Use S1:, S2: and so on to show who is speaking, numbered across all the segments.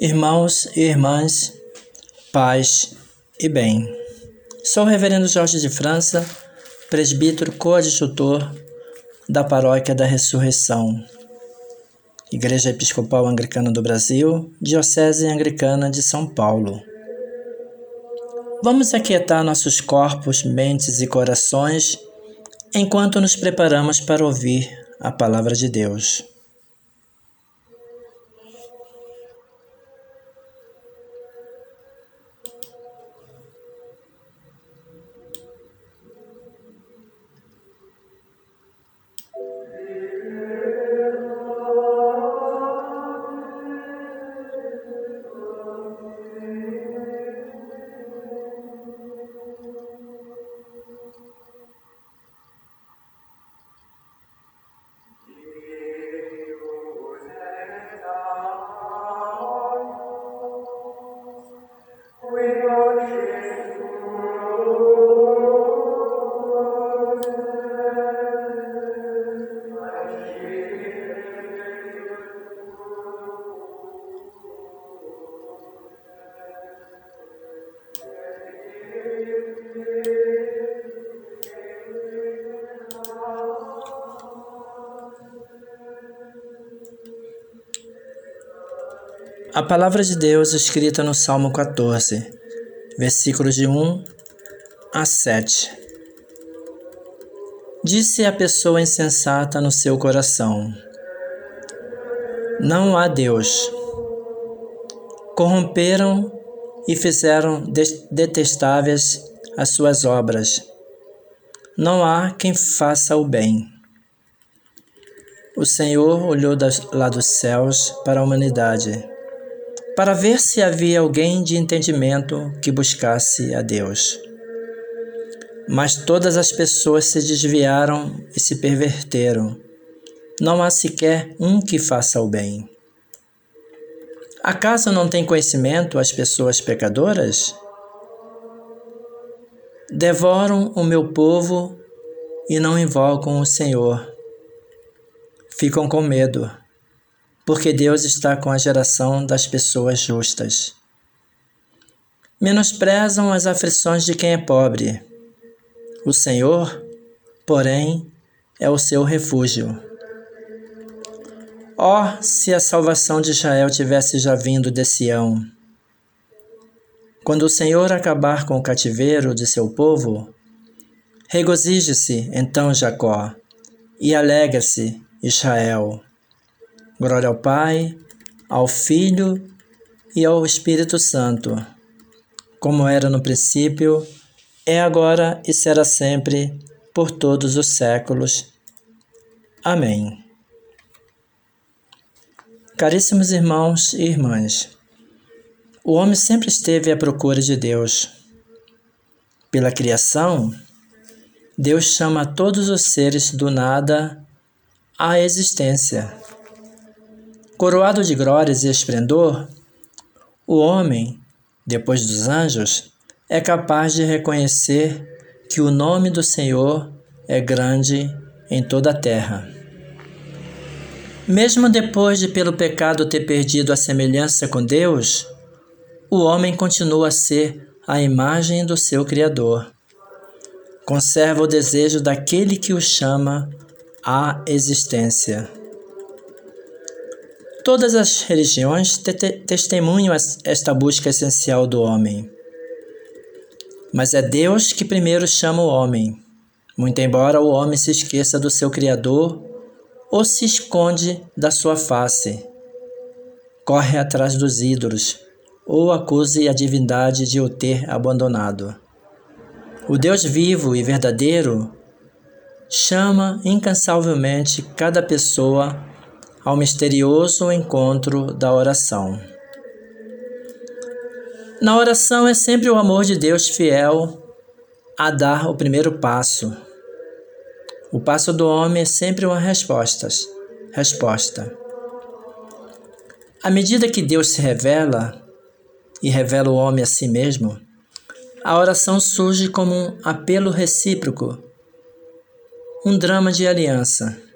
S1: Irmãos e irmãs, paz e bem. Sou o Reverendo Jorge de França, presbítero coadjutor da Paróquia da Ressurreição, Igreja Episcopal Anglicana do Brasil, Diocese Anglicana de São Paulo. Vamos aquietar nossos corpos, mentes e corações enquanto nos preparamos para ouvir a Palavra de Deus. A palavra de Deus escrita no Salmo 14, versículos de 1 a 7. Disse a pessoa insensata no seu coração: Não há Deus. Corromperam e fizeram detestáveis as suas obras. Não há quem faça o bem. O Senhor olhou lá dos céus para a humanidade para ver se havia alguém de entendimento que buscasse a Deus. Mas todas as pessoas se desviaram e se perverteram. Não há sequer um que faça o bem. Acaso não têm conhecimento as pessoas pecadoras? Devoram o meu povo e não invocam o Senhor. Ficam com medo porque Deus está com a geração das pessoas justas. Menosprezam as aflições de quem é pobre. O Senhor, porém, é o seu refúgio. Oh, se a salvação de Israel tivesse já vindo de Sião! Quando o Senhor acabar com o cativeiro de seu povo, regozije-se então Jacó e alegre-se Israel. Glória ao Pai, ao Filho e ao Espírito Santo, como era no princípio, é agora e será sempre, por todos os séculos. Amém. Caríssimos irmãos e irmãs, o homem sempre esteve à procura de Deus. Pela criação, Deus chama todos os seres do nada à existência. Coroado de glórias e esplendor, o homem, depois dos anjos, é capaz de reconhecer que o nome do Senhor é grande em toda a terra. Mesmo depois de pelo pecado ter perdido a semelhança com Deus, o homem continua a ser a imagem do seu Criador. Conserva o desejo daquele que o chama à existência. Todas as religiões te te testemunham esta busca essencial do homem. Mas é Deus que primeiro chama o homem, muito embora o homem se esqueça do seu Criador ou se esconde da sua face, corre atrás dos ídolos ou acuse a divindade de o ter abandonado. O Deus vivo e verdadeiro chama incansavelmente cada pessoa ao misterioso encontro da oração. Na oração é sempre o amor de Deus fiel a dar o primeiro passo. O passo do homem é sempre uma resposta. Resposta. À medida que Deus se revela e revela o homem a si mesmo, a oração surge como um apelo recíproco, um drama de aliança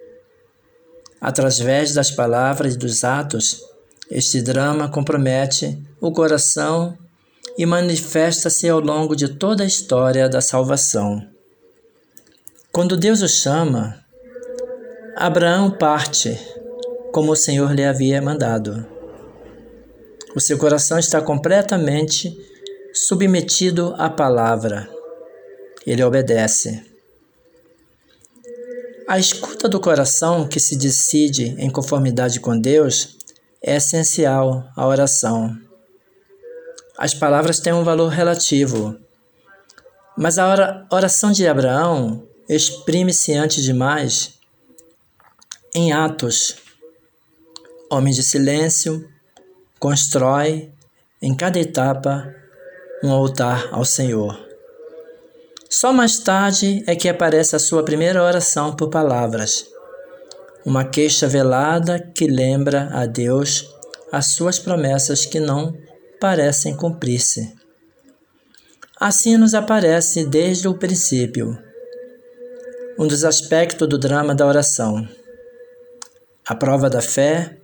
S1: através das palavras e dos atos, Este drama compromete o coração e manifesta-se ao longo de toda a história da salvação. Quando Deus o chama, Abraão parte, como o Senhor lhe havia mandado. O seu coração está completamente submetido à palavra. Ele obedece. A escuta do coração que se decide em conformidade com Deus é essencial à oração. As palavras têm um valor relativo, mas a oração de Abraão exprime-se antes de mais em atos. Homem de silêncio, constrói em cada etapa um altar ao Senhor. Só mais tarde é que aparece a sua primeira oração por palavras, uma queixa velada que lembra a Deus as suas promessas que não parecem cumprir-se. Assim nos aparece desde o princípio um dos aspectos do drama da oração, a prova da fé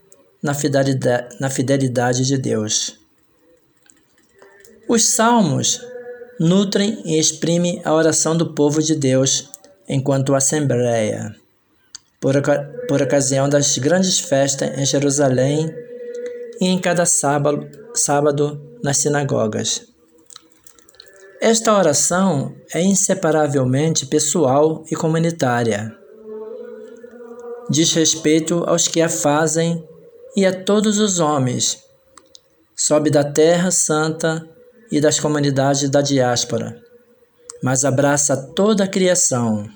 S1: na fidelidade, na fidelidade de Deus. Os salmos nutrem e exprimem a oração do povo de Deus enquanto assembleia, por, por ocasião das grandes festas em Jerusalém e em cada sábado, sábado nas sinagogas. Esta oração é inseparavelmente pessoal e comunitária. Diz respeito aos que a fazem e a todos os homens. Sobe da terra santa e das comunidades da diáspora, mas abraça toda a criação.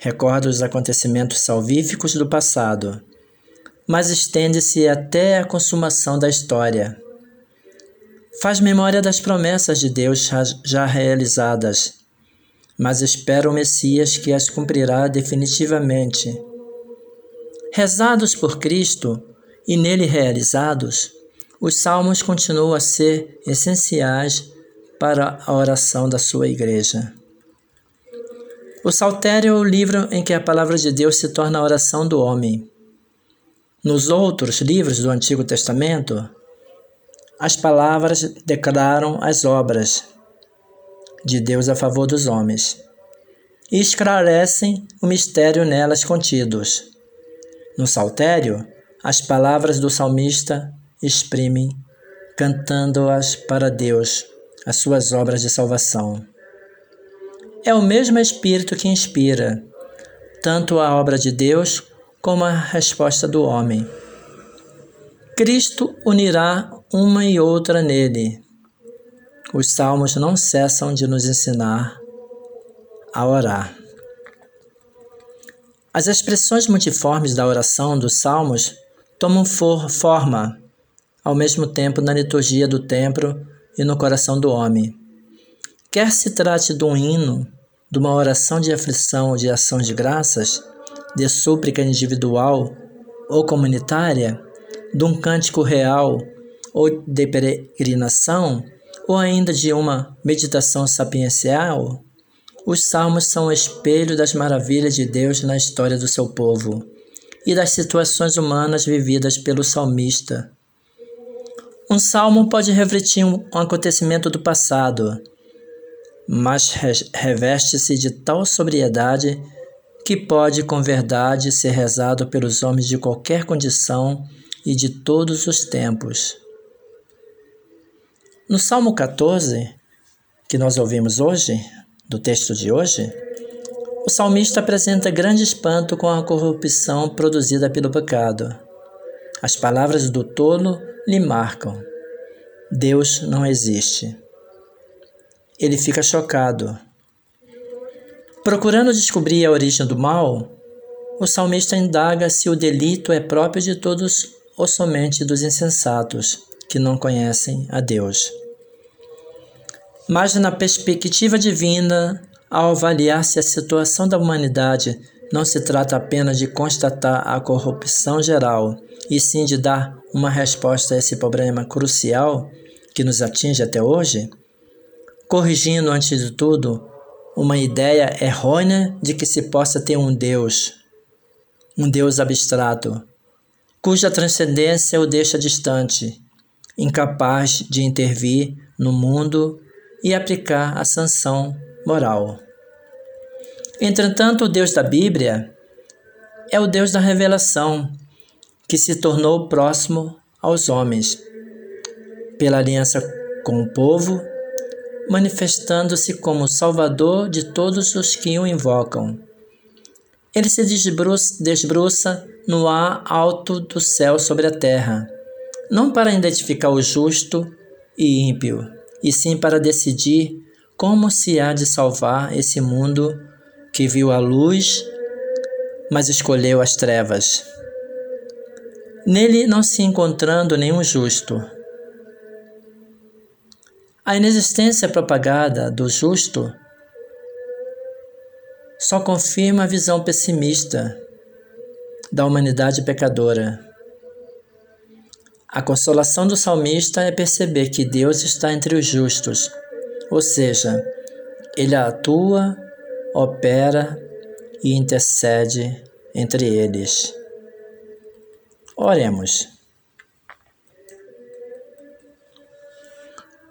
S1: Recorda os acontecimentos salvíficos do passado, mas estende-se até a consumação da história Faz memória das promessas de Deus já realizadas, mas espera o Messias que as cumprirá definitivamente. Rezados por Cristo e nele realizados, os salmos continuam a ser essenciais para a oração da sua igreja. O saltério é o livro em que a palavra de Deus se torna a oração do homem. Nos outros livros do Antigo Testamento, as palavras declaram as obras de Deus a favor dos homens e esclarecem o mistério nelas contidos. No saltério, as palavras do salmista exprimem, cantando-as para Deus, as suas obras de salvação. É o mesmo Espírito que inspira tanto a obra de Deus como a resposta do homem. Cristo unirá uma e outra nele. Os salmos não cessam de nos ensinar a orar. As expressões multiformes da oração dos salmos tomam for forma ao mesmo tempo na liturgia do templo e no coração do homem. Quer se trate de um hino, de uma oração de aflição ou de ação de graças, de súplica individual ou comunitária, de um cântico real ou de peregrinação, ou ainda de uma meditação sapiencial, os salmos são o espelho das maravilhas de Deus na história do seu povo e das situações humanas vividas pelo salmista. Um salmo pode refletir um acontecimento do passado, mas reveste-se de tal sobriedade que pode com verdade ser rezado pelos homens de qualquer condição e de todos os tempos. No Salmo 14, que nós ouvimos hoje, do texto de hoje, o salmista apresenta grande espanto com a corrupção produzida pelo pecado. As palavras do tolo lhe marcam: Deus não existe. Ele fica chocado. Procurando descobrir a origem do mal, o salmista indaga se o delito é próprio de todos ou somente dos insensatos que não conhecem a Deus mas na perspectiva divina, ao avaliar se a situação da humanidade não se trata apenas de constatar a corrupção geral, e sim de dar uma resposta a esse problema crucial que nos atinge até hoje, corrigindo, antes de tudo, uma ideia errônea de que se possa ter um Deus, um Deus abstrato, cuja transcendência o deixa distante, incapaz de intervir no mundo e aplicar a sanção moral. Entretanto, o Deus da Bíblia é o Deus da revelação, que se tornou próximo aos homens, pela aliança com o povo, manifestando-se como Salvador de todos os que o invocam. Ele se desbruça no ar alto do céu sobre a terra, não para identificar o justo e ímpio, e sim para decidir como se há de salvar esse mundo que viu a luz, mas escolheu as trevas. Nele não se encontrando nenhum justo. A inexistência propagada do justo só confirma a visão pessimista da humanidade pecadora. A consolação do salmista é perceber que Deus está entre os justos, ou seja, ele atua, opera e intercede entre eles. Oremos.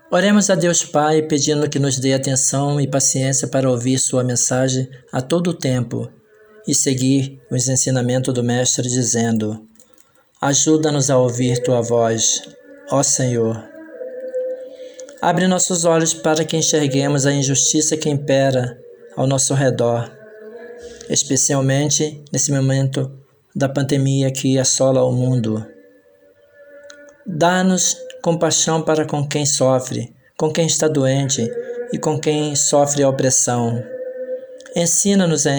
S1: Oremos a Deus Pai pedindo que nos dê atenção e paciência para ouvir Sua mensagem a todo o tempo e seguir os ensinamentos do Mestre, dizendo: Ajuda-nos a ouvir tua voz, ó Senhor. Abre nossos olhos para que enxerguemos a injustiça que impera ao nosso redor, especialmente nesse momento da pandemia que assola o mundo. Dá-nos compaixão para com quem sofre, com quem está doente e com quem sofre a opressão. Ensina-nos a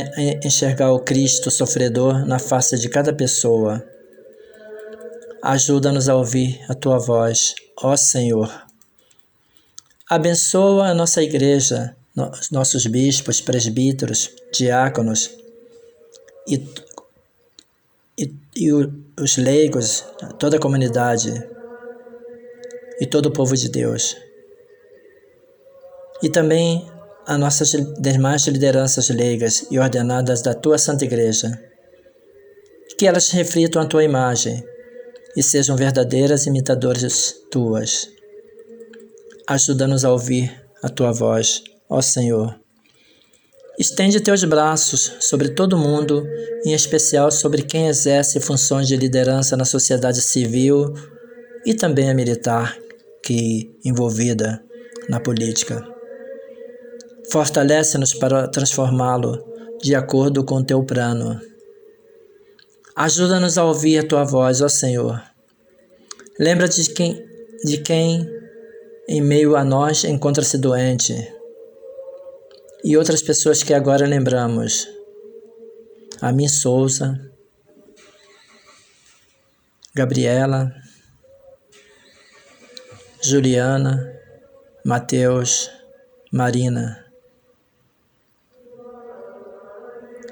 S1: enxergar o Cristo sofredor na face de cada pessoa. Ajuda-nos a ouvir a tua voz, ó Senhor. Abençoa a nossa igreja, nossos bispos, presbíteros, diáconos e, e, e os leigos, toda a comunidade e todo o povo de Deus. E também a nossas demais lideranças leigas e ordenadas da tua Santa Igreja. Que elas reflitam a tua imagem e sejam verdadeiras imitadoras tuas. Ajuda-nos a ouvir a tua voz, ó Senhor. Estende teus braços sobre todo mundo, em especial sobre quem exerce funções de liderança na sociedade civil e também a militar que envolvida na política. Fortalece-nos para transformá-lo de acordo com teu plano. Ajuda-nos a ouvir a tua voz, ó Senhor. Lembra de quem, de quem em meio a nós encontra-se doente e outras pessoas que agora lembramos. A mim Souza, Gabriela, Juliana, Mateus, Marina.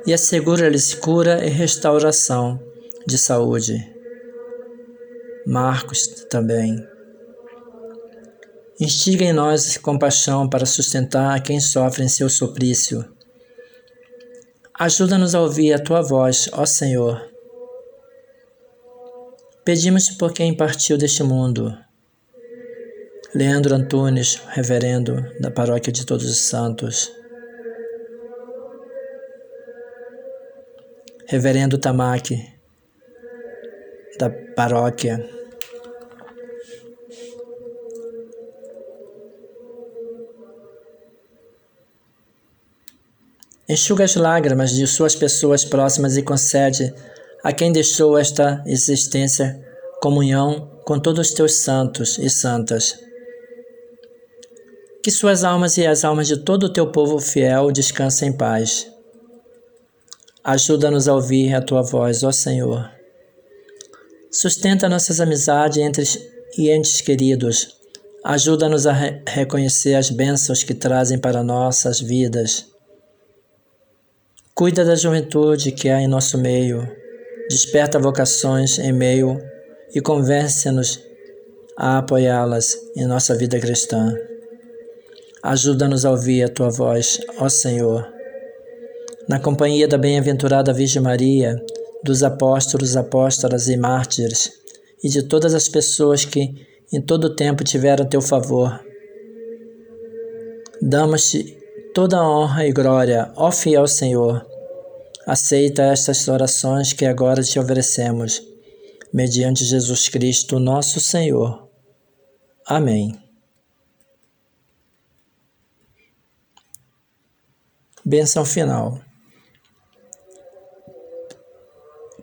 S1: E assegura-lhes cura e restauração de saúde. Marcos também. Instiga em nós compaixão para sustentar quem sofre em seu suplício. Ajuda-nos a ouvir a tua voz, ó Senhor. Pedimos por quem partiu deste mundo. Leandro Antunes, reverendo da Paróquia de Todos os Santos. Reverendo Tamaki, da paróquia. Enxuga as lágrimas de suas pessoas próximas e concede a quem deixou esta existência comunhão com todos os teus santos e santas. Que suas almas e as almas de todo o teu povo fiel descansem em paz. Ajuda-nos a ouvir a tua voz, ó Senhor. Sustenta nossas amizades entre e entes queridos. Ajuda-nos a re reconhecer as bênçãos que trazem para nossas vidas. Cuida da juventude que há em nosso meio. Desperta vocações em meio e convence-nos a apoiá-las em nossa vida cristã. Ajuda-nos a ouvir a tua voz, ó Senhor na companhia da bem-aventurada Virgem Maria dos apóstolos, apóstolas e mártires, e de todas as pessoas que em todo o tempo tiveram teu favor. Damos-te toda a honra e glória, ó fiel Senhor. Aceita estas orações que agora te oferecemos, mediante Jesus Cristo, nosso Senhor. Amém. Benção final.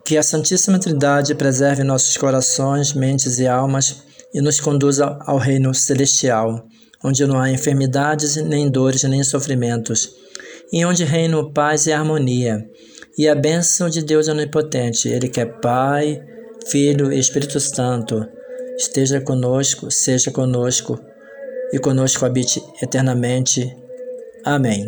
S1: Que a Santíssima Trindade preserve nossos corações, mentes e almas e nos conduza ao reino celestial, onde não há enfermidades, nem dores, nem sofrimentos, e onde reina paz e harmonia, e a bênção de Deus onipotente, Ele que é Pai, Filho e Espírito Santo, esteja conosco, seja conosco e conosco habite eternamente. Amém.